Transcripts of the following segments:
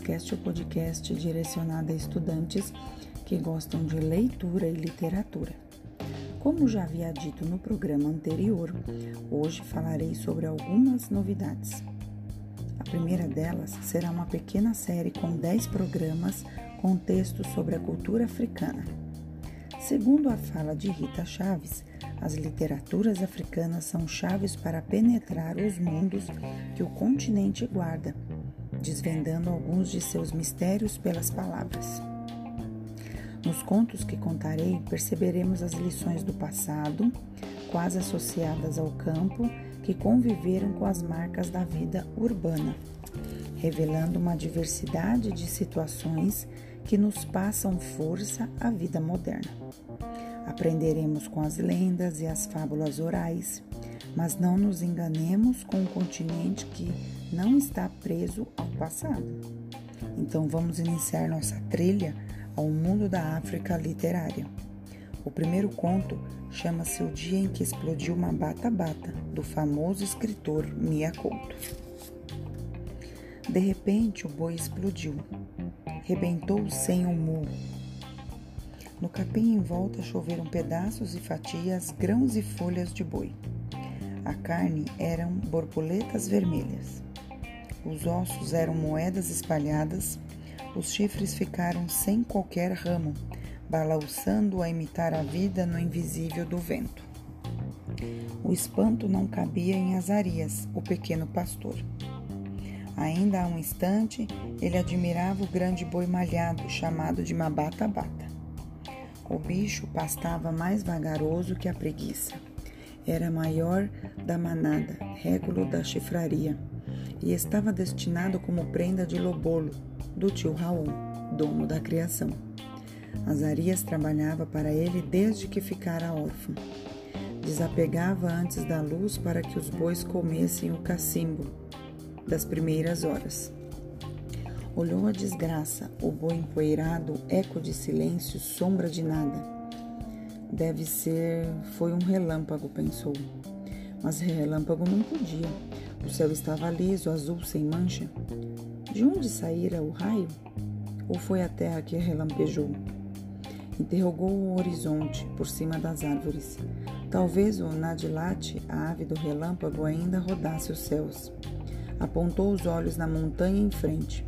Cast, o podcast direcionado a estudantes que gostam de leitura e literatura. Como já havia dito no programa anterior, hoje falarei sobre algumas novidades. A primeira delas será uma pequena série com 10 programas com textos sobre a cultura africana. Segundo a fala de Rita Chaves, as literaturas africanas são chaves para penetrar os mundos que o continente guarda, desvendando alguns de seus mistérios pelas palavras. Nos contos que contarei, perceberemos as lições do passado, quase associadas ao campo, que conviveram com as marcas da vida urbana, revelando uma diversidade de situações que nos passam força à vida moderna. Aprenderemos com as lendas e as fábulas orais, mas não nos enganemos com um continente que não está preso ao passado. Então vamos iniciar nossa trilha ao mundo da África literária. O primeiro conto chama-se O Dia em que Explodiu uma Bata Bata, do famoso escritor Mia Couto. De repente o boi explodiu, rebentou sem um mu no capim em volta choveram pedaços e fatias, grãos e folhas de boi. A carne eram borboletas vermelhas. Os ossos eram moedas espalhadas. Os chifres ficaram sem qualquer ramo, balançando a imitar a vida no invisível do vento. O espanto não cabia em Azarias, o pequeno pastor. Ainda há um instante, ele admirava o grande boi malhado, chamado de Mabata-Bata. O bicho pastava mais vagaroso que a preguiça. Era maior da manada, régulo da chifraria, e estava destinado como prenda de lobolo do tio Raul, dono da criação. Azarias trabalhava para ele desde que ficara órfão. Desapegava antes da luz para que os bois comessem o cacimbo das primeiras horas. Olhou a desgraça, o boi empoeirado, eco de silêncio, sombra de nada. Deve ser. Foi um relâmpago, pensou. Mas relâmpago não podia. O céu estava liso, azul, sem mancha. De onde saíra o raio? Ou foi a terra que relampejou? Interrogou o horizonte por cima das árvores. Talvez o Nadilate, a ave do relâmpago, ainda rodasse os céus. Apontou os olhos na montanha em frente.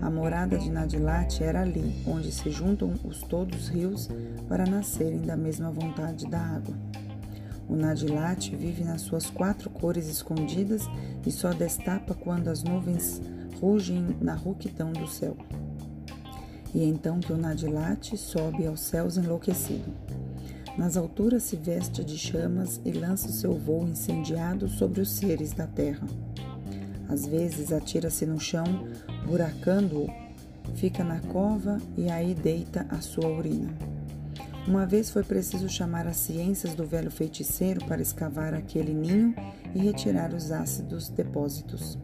A morada de Nadilate era ali, onde se juntam os todos rios para nascerem da mesma vontade da água. O Nadilate vive nas suas quatro cores escondidas e só destapa quando as nuvens rugem na rouquidão do céu. E então que o Nadilate sobe aos céus enlouquecido. Nas alturas se veste de chamas e lança o seu voo incendiado sobre os seres da terra. Às vezes atira-se no chão buracando-o, fica na cova e aí deita a sua urina. Uma vez foi preciso chamar as ciências do velho feiticeiro para escavar aquele ninho e retirar os ácidos depósitos.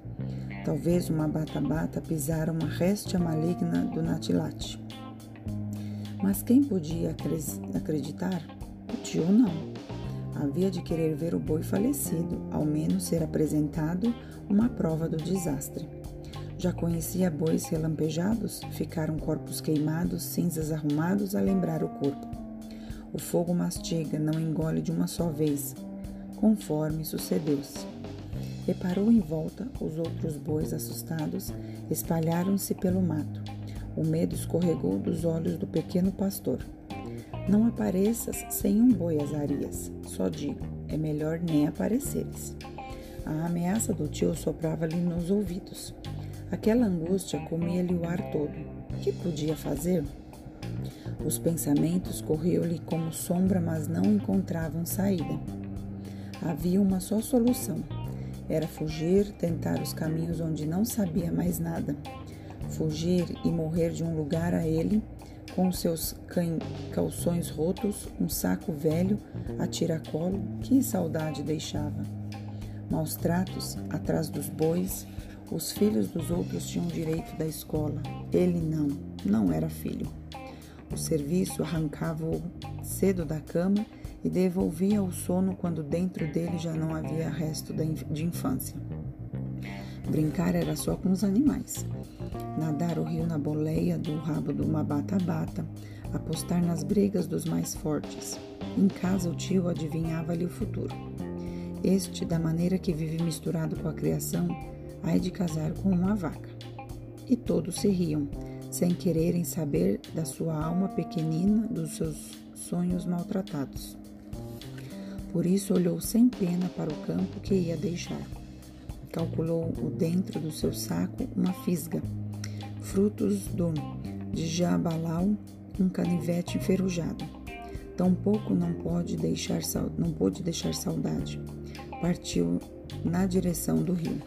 Talvez uma bata-bata pisara uma réstia maligna do natilate. Mas quem podia acreditar? O tio não. Havia de querer ver o boi falecido, ao menos ser apresentado uma prova do desastre. Já conhecia bois relampejados? Ficaram corpos queimados, cinzas arrumados a lembrar o corpo. O fogo mastiga, não engole de uma só vez, conforme sucedeu-se. Reparou em volta, os outros bois assustados espalharam-se pelo mato. O medo escorregou dos olhos do pequeno pastor. Não apareças sem um boi, Azarias. Só digo, é melhor nem apareceres. A ameaça do tio soprava-lhe nos ouvidos. Aquela angústia comia-lhe o ar todo. Que podia fazer? Os pensamentos corriam-lhe como sombra, mas não encontravam saída. Havia uma só solução: era fugir, tentar os caminhos onde não sabia mais nada. Fugir e morrer de um lugar a ele, com seus calções rotos, um saco velho a tiracolo, que saudade deixava. Maus tratos atrás dos bois, os filhos dos outros tinham direito da escola. Ele não, não era filho. Serviço arrancava-o cedo da cama e devolvia o sono quando dentro dele já não havia resto de infância. Brincar era só com os animais. nadar o rio na boleia do rabo do uma bata-bata, apostar nas brigas dos mais fortes. Em casa, o tio adivinhava-lhe o futuro. Este, da maneira que vive misturado com a criação, há de casar com uma vaca. E todos se riam, sem quererem saber da sua alma pequenina, dos seus sonhos maltratados. Por isso olhou sem pena para o campo que ia deixar. Calculou o dentro do seu saco uma fisga, frutos do jabalau, um canivete enferrujado. Tampouco não pode deixar não pôde deixar saudade. Partiu na direção do rio.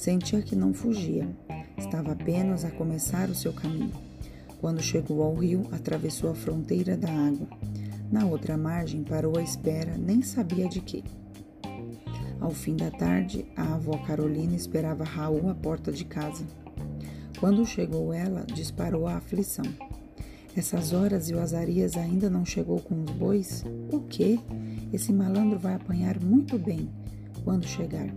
Sentia que não fugia, estava apenas a começar o seu caminho. Quando chegou ao rio, atravessou a fronteira da água. Na outra margem, parou à espera, nem sabia de quê. Ao fim da tarde, a avó Carolina esperava Raul à porta de casa. Quando chegou ela, disparou a aflição. Essas horas e o Azarias ainda não chegou com os bois? O quê? Esse malandro vai apanhar muito bem quando chegar.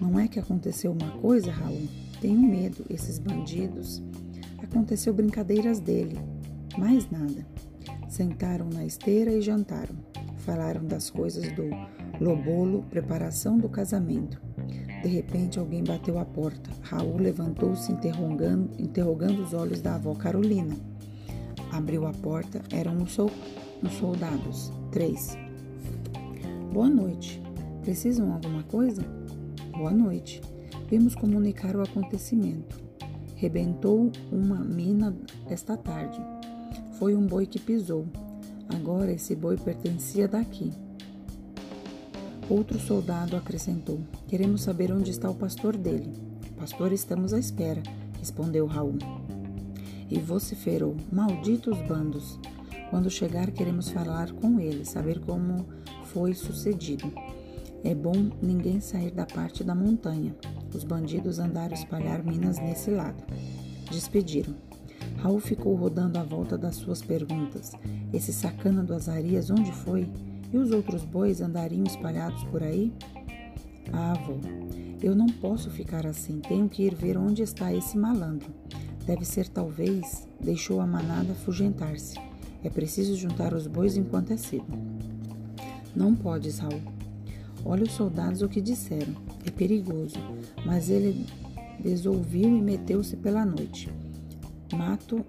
Não é que aconteceu uma coisa, Raul? Tenho medo, esses bandidos. Aconteceu brincadeiras dele, mais nada. Sentaram na esteira e jantaram. Falaram das coisas do lobolo, preparação do casamento. De repente, alguém bateu à porta. Raul levantou-se, interrogando, interrogando os olhos da avó Carolina. Abriu a porta, eram sol, os soldados. Três. Boa noite. Precisam alguma coisa? Boa noite. Vimos comunicar o acontecimento. Rebentou uma mina esta tarde. Foi um boi que pisou. Agora esse boi pertencia daqui. Outro soldado acrescentou: Queremos saber onde está o pastor dele. Pastor, estamos à espera, respondeu Raul. E vociferou: Malditos bandos! Quando chegar, queremos falar com ele, saber como foi sucedido. É bom ninguém sair da parte da montanha. Os bandidos andaram espalhar minas nesse lado. Despediram. Raul ficou rodando à volta das suas perguntas. Esse sacana do Azarias onde foi? E os outros bois andariam espalhados por aí? Ah, avô, eu não posso ficar assim. Tenho que ir ver onde está esse malandro. Deve ser, talvez, deixou a manada afugentar-se. É preciso juntar os bois enquanto é cedo. Não podes, Raul. Olha os soldados o que disseram. É perigoso. Mas ele desouviu e meteu-se pela noite. Mato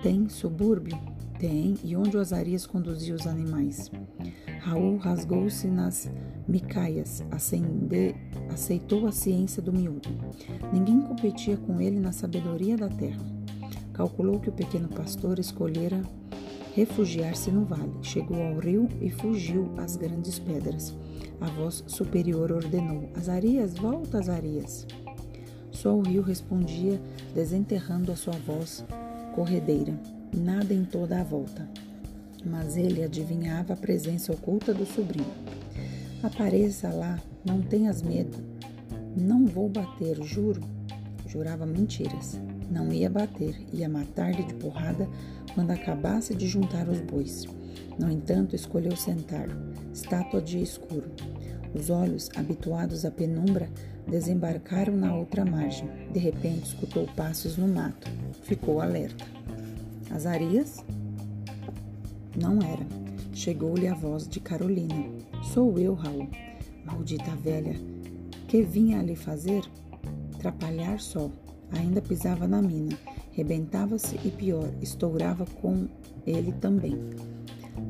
tem subúrbio? Tem, e onde o Azarias conduzia os animais? Raul rasgou-se nas micaias, acende, aceitou a ciência do miúdo. Ninguém competia com ele na sabedoria da terra. Calculou que o pequeno pastor escolhera refugiar-se no vale. Chegou ao rio e fugiu às grandes pedras. A voz superior ordenou: Azarias, volta, Azarias. Só o rio respondia, desenterrando a sua voz corredeira. Nada em toda a volta. Mas ele adivinhava a presença oculta do sobrinho. Apareça lá, não tenhas medo. Não vou bater, juro. Jurava mentiras. Não ia bater, ia matar-lhe de porrada quando acabasse de juntar os bois. No entanto, escolheu sentar, estátua de escuro. Os olhos, habituados à penumbra, desembarcaram na outra margem. De repente, escutou passos no mato. Ficou alerta. Azarias? Não era. Chegou-lhe a voz de Carolina. Sou eu, Raul. Maldita velha. Que vinha ali fazer? Trapalhar só. Ainda pisava na mina. Rebentava-se e pior, estourava com ele também.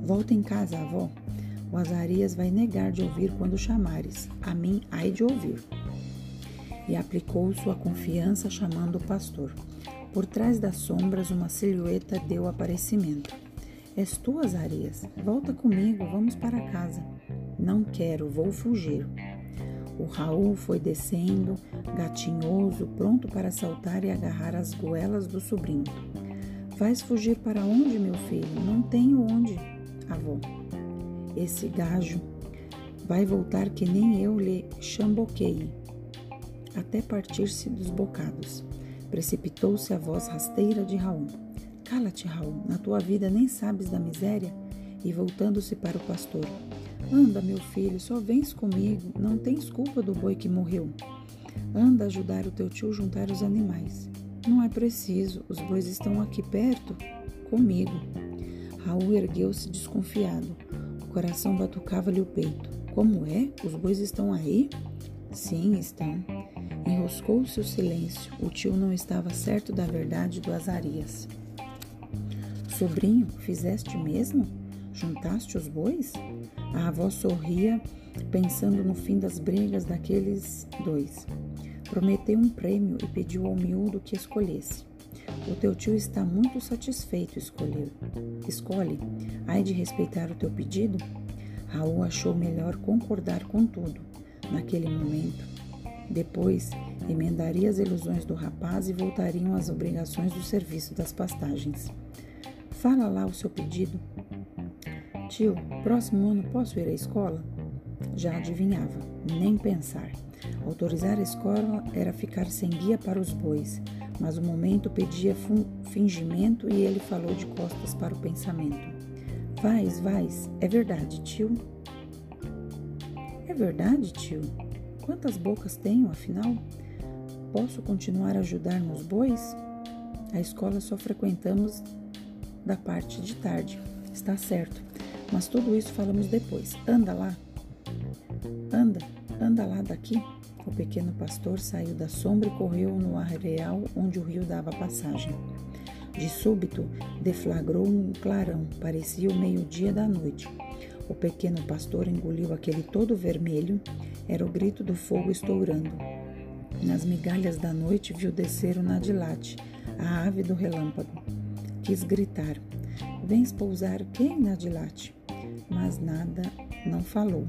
Volta em casa, avó. O Azarias vai negar de ouvir quando chamares. A mim, ai de ouvir. E aplicou sua confiança chamando o pastor. Por trás das sombras, uma silhueta deu aparecimento. És tu, Azarias? Volta comigo, vamos para casa. Não quero, vou fugir. O Raul foi descendo, gatinhoso, pronto para saltar e agarrar as goelas do sobrinho. Vais fugir para onde, meu filho? Não tenho onde, avó. Esse gajo vai voltar que nem eu lhe chamboquei, até partir-se dos bocados. Precipitou-se a voz rasteira de Raul. Cala-te, Raul, na tua vida nem sabes da miséria? E voltando-se para o pastor. Anda, meu filho, só vens comigo, não tens culpa do boi que morreu. Anda ajudar o teu tio juntar os animais. Não é preciso, os bois estão aqui perto, comigo. Raul ergueu-se desconfiado. O coração batucava-lhe o peito. Como é? Os bois estão aí? Sim, estão. Enroscou-se o silêncio. O tio não estava certo da verdade do Azarias. Sobrinho, fizeste mesmo? Juntaste os bois? A avó sorria, pensando no fim das brigas daqueles dois. Prometeu um prêmio e pediu ao miúdo que escolhesse. O teu tio está muito satisfeito, escolheu. Escolhe. Ai de respeitar o teu pedido? Raul achou melhor concordar com tudo, naquele momento. Depois, emendaria as ilusões do rapaz e voltariam às obrigações do serviço das pastagens. Fala lá o seu pedido. Tio, próximo ano posso ir à escola? Já adivinhava, nem pensar. Autorizar a escola era ficar sem guia para os bois, mas o momento pedia fingimento e ele falou de costas para o pensamento. Vais, vais, é verdade, tio? É verdade, tio? Quantas bocas tenho, afinal? Posso continuar a ajudar nos bois? A escola só frequentamos da parte de tarde. Está certo. Mas tudo isso falamos depois. Anda lá. Anda, anda lá daqui. O pequeno pastor saiu da sombra e correu no areal onde o rio dava passagem. De súbito, deflagrou um clarão, parecia o meio-dia da noite. O pequeno pastor engoliu aquele todo vermelho, era o grito do fogo estourando. Nas migalhas da noite viu descer o nadilate, a ave do relâmpago. Quis gritar: Vens pousar quem, nadilate? Mas nada não falou.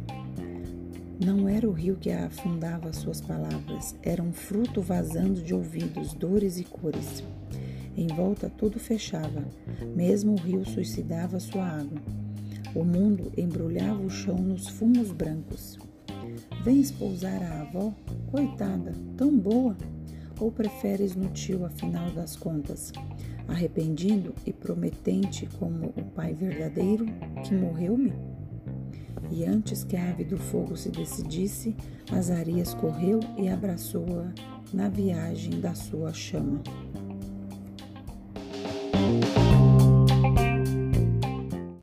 Não era o rio que afundava suas palavras, era um fruto vazando de ouvidos, dores e cores. Em volta tudo fechava, mesmo o rio suicidava sua água. O mundo embrulhava o chão nos fumos brancos. Vens pousar a avó? Coitada, tão boa! Ou preferes no tio, afinal das contas? Arrependido e prometente como o pai verdadeiro que morreu-me? E antes que a ave do fogo se decidisse, Azarias correu e abraçou-a na viagem da sua chama.